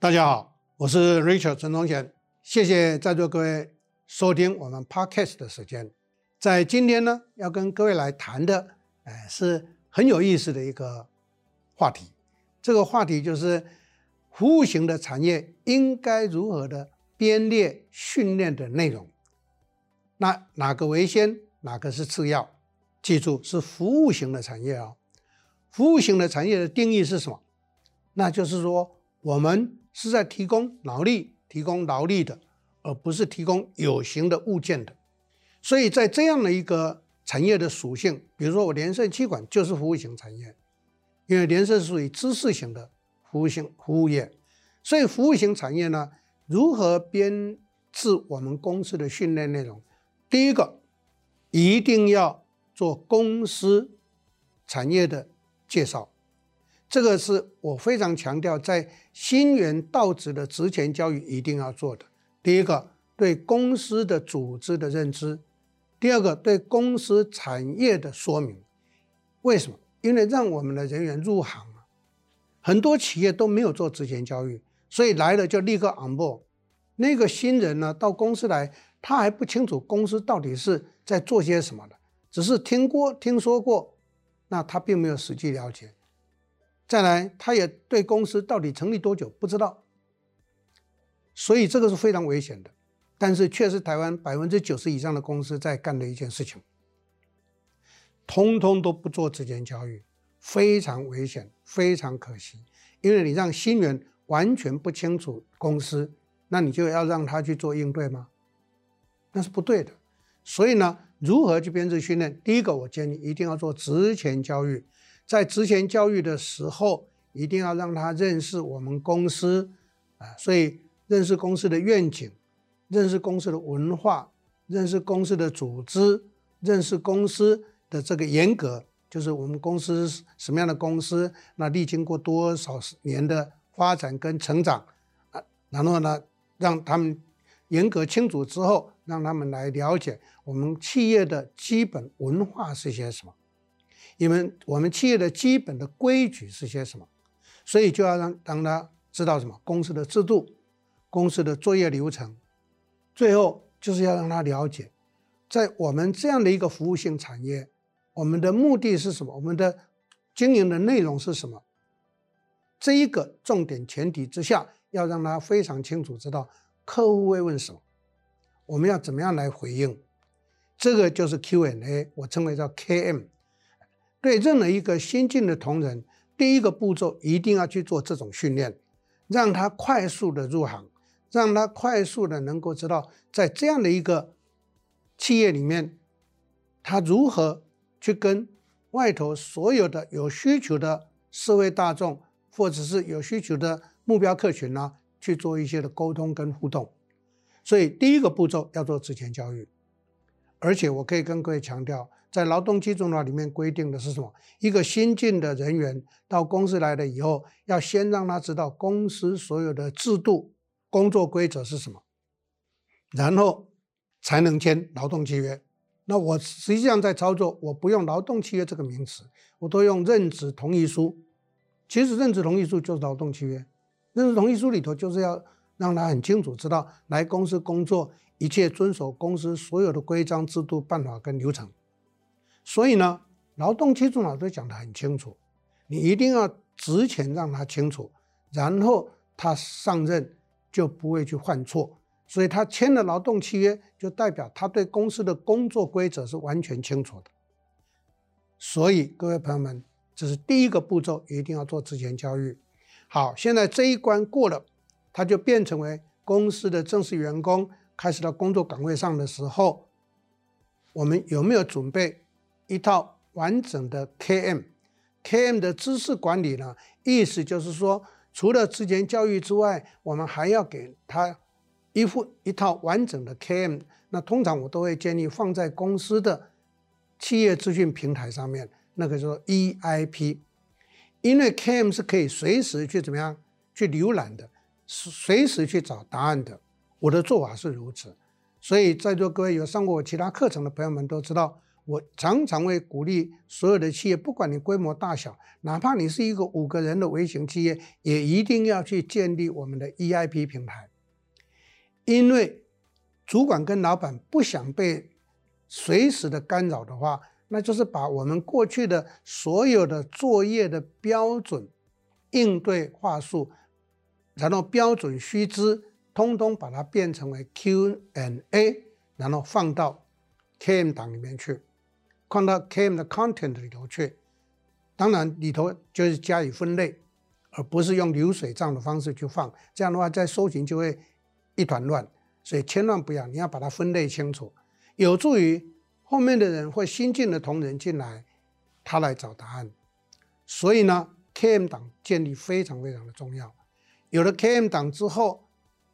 大家好，我是 Richard 陈宗贤，谢谢在座各位收听我们 Podcast 的时间。在今天呢，要跟各位来谈的，哎，是很有意思的一个话题。这个话题就是服务型的产业应该如何的编列训练的内容。那哪个为先，哪个是次要？记住，是服务型的产业哦。服务型的产业的定义是什么？那就是说，我们是在提供劳力、提供劳力的，而不是提供有形的物件的。所以在这样的一个产业的属性，比如说我联圣企管就是服务型产业，因为联圣是属于知识型的服务型服务业，所以服务型产业呢，如何编制我们公司的训练内容？第一个，一定要做公司产业的介绍，这个是我非常强调，在新员到职的职前教育一定要做的。第一个，对公司的组织的认知。第二个，对公司产业的说明，为什么？因为让我们的人员入行啊，很多企业都没有做职前教育，所以来了就立刻 on board。那个新人呢，到公司来，他还不清楚公司到底是在做些什么的，只是听过、听说过，那他并没有实际了解。再来，他也对公司到底成立多久不知道，所以这个是非常危险的。但是却是台湾百分之九十以上的公司在干的一件事情，通通都不做职前教育，非常危险，非常可惜。因为你让新员完全不清楚公司，那你就要让他去做应对吗？那是不对的。所以呢，如何去编制训练？第一个，我建议一定要做职前教育，在职前教育的时候，一定要让他认识我们公司啊，所以认识公司的愿景。认识公司的文化，认识公司的组织，认识公司的这个严格，就是我们公司什么样的公司，那历经过多少年的发展跟成长啊，然后呢，让他们严格清楚之后，让他们来了解我们企业的基本文化是些什么，因为我们企业的基本的规矩是些什么，所以就要让让他知道什么公司的制度，公司的作业流程。最后就是要让他了解，在我们这样的一个服务性产业，我们的目的是什么？我们的经营的内容是什么？这一个重点前提之下，要让他非常清楚知道客户会问什么，我们要怎么样来回应。这个就是 Q&A，我称为叫 KM。对任何一个新进的同仁，第一个步骤一定要去做这种训练，让他快速的入行。让他快速的能够知道，在这样的一个企业里面，他如何去跟外头所有的有需求的社会大众，或者是有需求的目标客群呢，去做一些的沟通跟互动。所以第一个步骤要做职前教育，而且我可以跟各位强调，在劳动基准法里面规定的是什么？一个新进的人员到公司来了以后，要先让他知道公司所有的制度。工作规则是什么？然后才能签劳动契约。那我实际上在操作，我不用劳动契约这个名词，我都用任职同意书。其实任职同意书就是劳动契约。任职同意书里头就是要让他很清楚知道，来公司工作，一切遵守公司所有的规章制度、办法跟流程。所以呢，劳动基准法都讲得很清楚，你一定要职前让他清楚，然后他上任。就不会去犯错，所以他签了劳动契约，就代表他对公司的工作规则是完全清楚的。所以各位朋友们，这是第一个步骤，一定要做职前教育。好，现在这一关过了，他就变成为公司的正式员工，开始到工作岗位上的时候，我们有没有准备一套完整的 KM？KM 的知识管理呢？意思就是说。除了之前教育之外，我们还要给他一副一套完整的 KM。那通常我都会建议放在公司的企业资讯平台上面，那个叫 EIP，因为 KM 是可以随时去怎么样去浏览的，随时去找答案的。我的做法是如此，所以在座各位有上过我其他课程的朋友们都知道，我常常会鼓励所有的企业，不管你规模大小，哪怕你是一个五个人的微型企业，也一定要去建立我们的 EIP 平台，因为主管跟老板不想被随时的干扰的话，那就是把我们过去的所有的作业的标准应对话术，然后标准须知，通通把它变成为 Q&A，然后放到 KM 档里面去，放到 KM 的 content 里头去。当然里头就是加以分类，而不是用流水账的方式去放。这样的话，在搜寻就会一团乱。所以千万不要，你要把它分类清楚，有助于后面的人或新进的同仁进来，他来找答案。所以呢，KM 档建立非常非常的重要。有了 KM 档之后，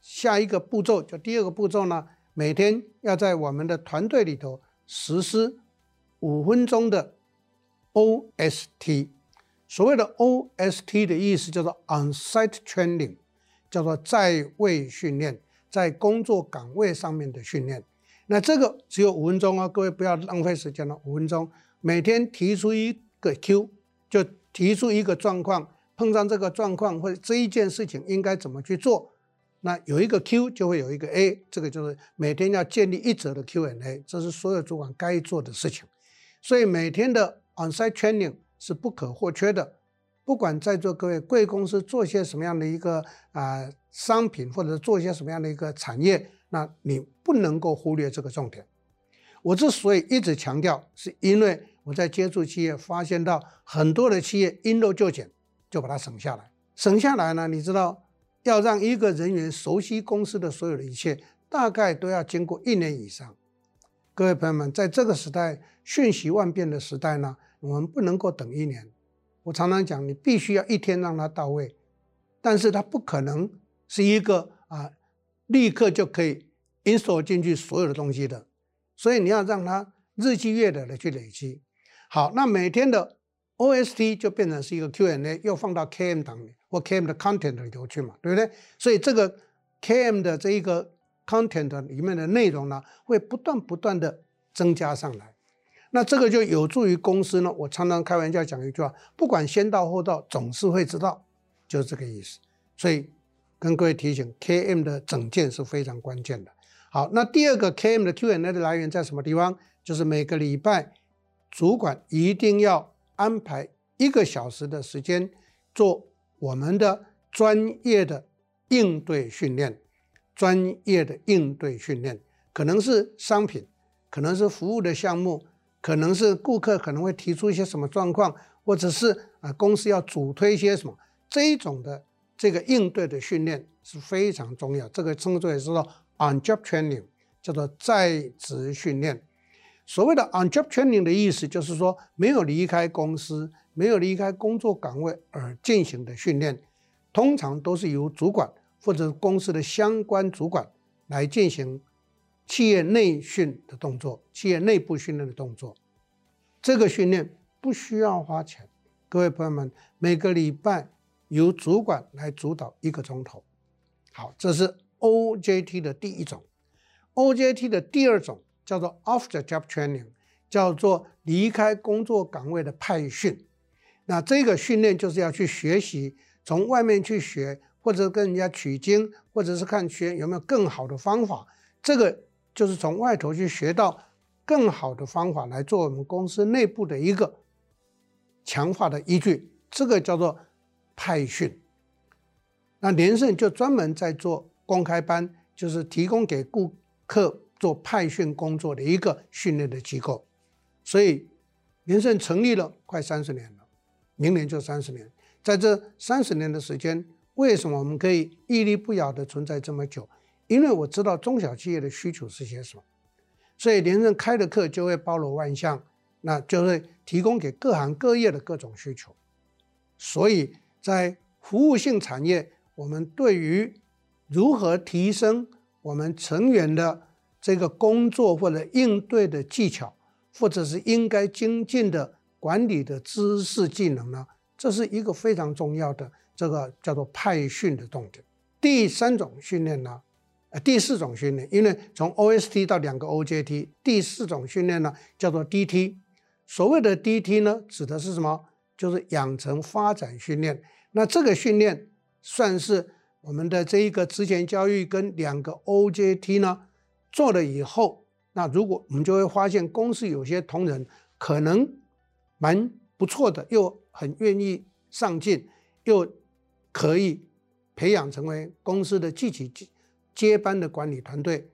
下一个步骤就第二个步骤呢，每天要在我们的团队里头实施五分钟的 OST。所谓的 OST 的意思叫做 On-site Training，叫做在位训练，在工作岗位上面的训练。那这个只有五分钟哦，各位不要浪费时间了。五分钟，每天提出一个 Q，就提出一个状况，碰上这个状况或者这一件事情应该怎么去做。那有一个 Q 就会有一个 A，这个就是每天要建立一则的 Q&A，这是所有主管该做的事情。所以每天的 on-site training 是不可或缺的。不管在座各位贵公司做些什么样的一个啊、商品，或者做些什么样的一个产业，那你不能够忽略这个重点。我之所以一直强调，是因为我在接触企业发现到很多的企业因陋就简，就把它省下来。省下来呢，你知道？要让一个人员熟悉公司的所有的一切，大概都要经过一年以上。各位朋友们，在这个时代瞬息万变的时代呢，我们不能够等一年。我常常讲，你必须要一天让它到位，但是它不可能是一个啊立刻就可以 install 进去所有的东西的。所以你要让它日积月累的去累积。好，那每天的 OST 就变成是一个 Q&A，又放到 KM 档里。或 KM 的 content 里头去嘛，对不对？所以这个 KM 的这一个 content 里面的内容呢，会不断不断的增加上来。那这个就有助于公司呢。我常常开玩笑讲一句话：不管先到后到，总是会知道，就是这个意思。所以跟各位提醒，KM 的整件是非常关键的。好，那第二个 KM 的 Q&A 的来源在什么地方？就是每个礼拜主管一定要安排一个小时的时间做。我们的专业的应对训练，专业的应对训练，可能是商品，可能是服务的项目，可能是顾客可能会提出一些什么状况，或者是啊公司要主推一些什么，这一种的这个应对的训练是非常重要。这个称作也是说 on-job training，叫做在职训练。所谓的 on-job training 的意思就是说，没有离开公司。没有离开工作岗位而进行的训练，通常都是由主管或者公司的相关主管来进行企业内训的动作，企业内部训练的动作。这个训练不需要花钱，各位朋友们，每个礼拜由主管来主导一个钟头。好，这是 OJT 的第一种，OJT 的第二种叫做 Off the Job Training，叫做离开工作岗位的派训。那这个训练就是要去学习，从外面去学，或者跟人家取经，或者是看学有没有更好的方法。这个就是从外头去学到更好的方法来做我们公司内部的一个强化的依据。这个叫做派训。那联圣就专门在做公开班，就是提供给顾客做派训工作的一个训练的机构。所以联圣成立了快三十年了。明年就三十年，在这三十年的时间，为什么我们可以屹立不摇的存在这么久？因为我知道中小企业的需求是些什么，所以连胜开的课就会包罗万象，那就会提供给各行各业的各种需求。所以在服务性产业，我们对于如何提升我们成员的这个工作或者应对的技巧，或者是应该精进的。管理的知识技能呢，这是一个非常重要的，这个叫做派训的重点。第三种训练呢，呃，第四种训练，因为从 OST 到两个 OJT，第四种训练呢叫做 DT。所谓的 DT 呢，指的是什么？就是养成发展训练。那这个训练算是我们的这一个职前教育跟两个 OJT 呢做了以后，那如果我们就会发现公司有些同仁可能蛮不错的，又很愿意上进，又可以培养成为公司的具体接班的管理团队。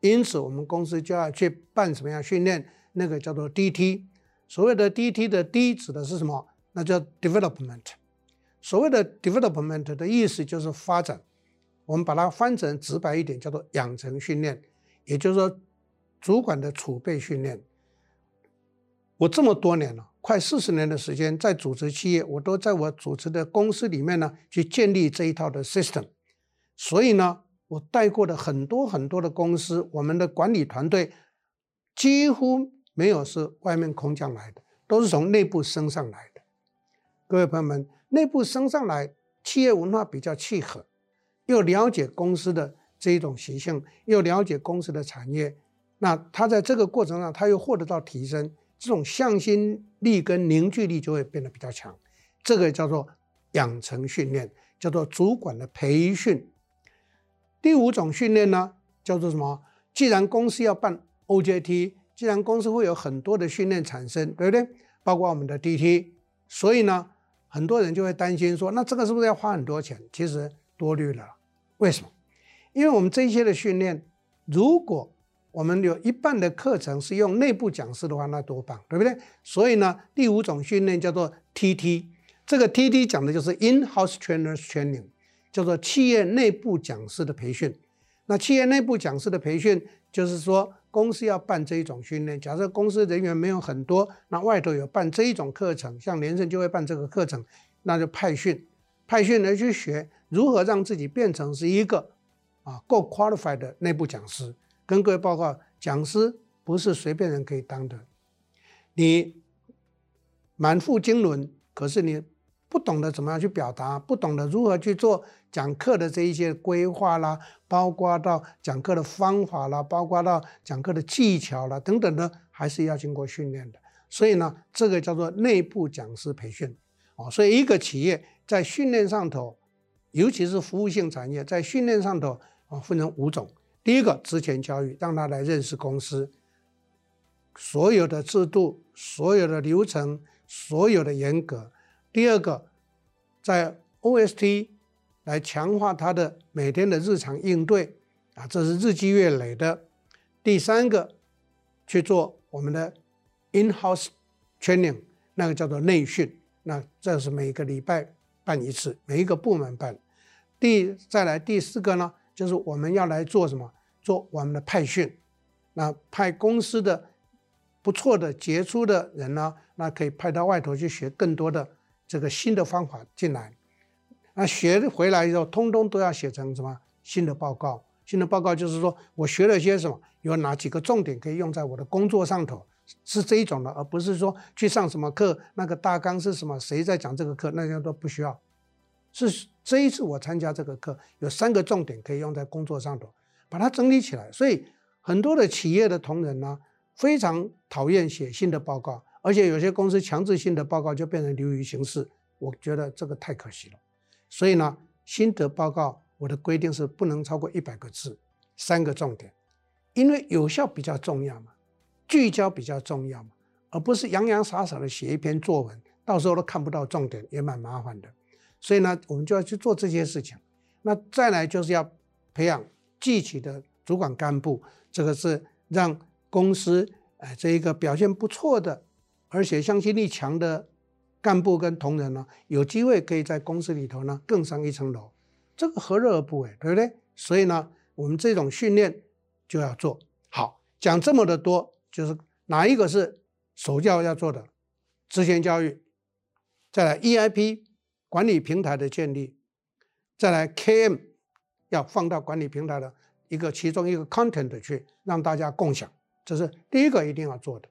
因此，我们公司就要去办什么样训练？那个叫做 DT。所谓的 DT 的 D 指的是什么？那叫 development。所谓的 development 的意思就是发展，我们把它翻成直白一点，叫做养成训练，也就是说，主管的储备训练。我这么多年了，快四十年的时间在主持企业，我都在我主持的公司里面呢，去建立这一套的 system。所以呢，我带过的很多很多的公司，我们的管理团队几乎。没有是外面空降来的，都是从内部升上来的。各位朋友们，内部升上来，企业文化比较契合，又了解公司的这一种习性，又了解公司的产业，那他在这个过程上，他又获得到提升，这种向心力跟凝聚力就会变得比较强。这个叫做养成训练，叫做主管的培训。第五种训练呢，叫做什么？既然公司要办 OJT。既然公司会有很多的训练产生，对不对？包括我们的 DT，所以呢，很多人就会担心说，那这个是不是要花很多钱？其实多虑了。为什么？因为我们这些的训练，如果我们有一半的课程是用内部讲师的话，那多棒，对不对？所以呢，第五种训练叫做 TT，这个 TT 讲的就是 In-house Trainers Training，叫做企业内部讲师的培训。那企业内部讲师的培训，就是说。公司要办这一种训练，假设公司人员没有很多，那外头有办这一种课程，像联圣就会办这个课程，那就派训，派训人去学如何让自己变成是一个啊够 qualified 的内部讲师。跟各位报告，讲师不是随便人可以当的，你满腹经纶，可是你。不懂得怎么样去表达，不懂得如何去做讲课的这一些规划啦，包括到讲课的方法啦，包括到讲课的技巧啦等等的，还是要经过训练的。所以呢，这个叫做内部讲师培训哦。所以一个企业在训练上头，尤其是服务性产业，在训练上头啊，分成五种。第一个，职前教育，让他来认识公司所有的制度、所有的流程、所有的严格。第二个，在 OST 来强化他的每天的日常应对啊，这是日积月累的。第三个，去做我们的 in-house training，那个叫做内训，那这是每个礼拜办一次，每一个部门办。第再来第四个呢，就是我们要来做什么？做我们的派训，那派公司的不错的杰出的人呢，那可以派到外头去学更多的。这个新的方法进来，那学回来以后，通通都要写成什么新的报告？新的报告就是说我学了些什么，有哪几个重点可以用在我的工作上头，是这一种的，而不是说去上什么课，那个大纲是什么，谁在讲这个课，那些都不需要。是这一次我参加这个课，有三个重点可以用在工作上头，把它整理起来。所以很多的企业的同仁呢，非常讨厌写新的报告。而且有些公司强制性的报告就变成流于形式，我觉得这个太可惜了。所以呢，心得报告我的规定是不能超过一百个字，三个重点，因为有效比较重要嘛，聚焦比较重要嘛，而不是洋洋洒洒的写一篇作文，到时候都看不到重点，也蛮麻烦的。所以呢，我们就要去做这些事情。那再来就是要培养具体的主管干部，这个是让公司哎这一个表现不错的。而且向心力强的干部跟同仁呢，有机会可以在公司里头呢更上一层楼，这个何乐而不为，对不对？所以呢，我们这种训练就要做好。讲这么的多，就是哪一个是首要要做的？职前教育，再来 EIP 管理平台的建立，再来 KM 要放到管理平台的一个其中一个 content 去让大家共享，这是第一个一定要做的。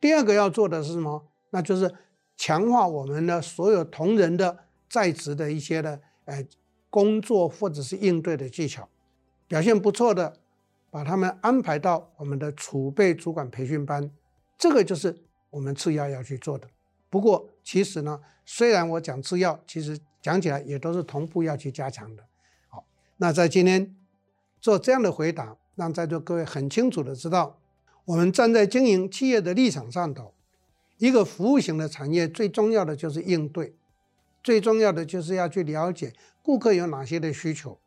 第二个要做的是什么？那就是强化我们的所有同仁的在职的一些的呃工作或者是应对的技巧。表现不错的，把他们安排到我们的储备主管培训班，这个就是我们次要要去做的。不过其实呢，虽然我讲次要，其实讲起来也都是同步要去加强的。好，那在今天做这样的回答，让在座各位很清楚的知道，我们站在经营企业的立场上头，一个服务型的产业最重要的就是应对，最重要的就是要去了解顾客有哪些的需求，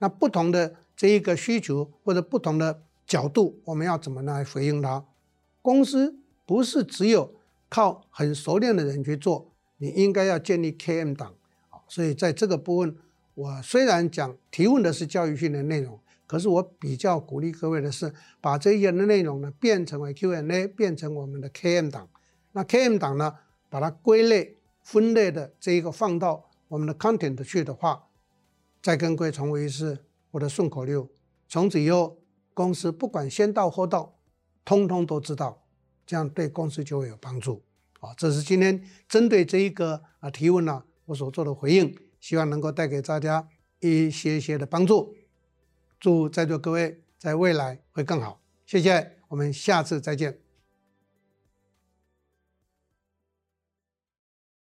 那不同的这一个需求或者不同的角度，我们要怎么来回应它？公司不是只有靠很熟练的人去做，你应该要建立 KM 档。所以在这个部分，我虽然讲提问的是教育训练内容。可是我比较鼓励各位的是，把这些的内容呢变成为 Q&A，变成我们的 KM 档。那 KM 档呢，把它归类分类的这一个放到我们的 content 去的话，再跟各位重复一次我的顺口溜：从此以后，公司不管先到后到，通通都知道，这样对公司就会有帮助。啊，这是今天针对这一个啊提问呢，我所做的回应，希望能够带给大家一些些的帮助。祝在座各位在未来会更好，谢谢，我们下次再见。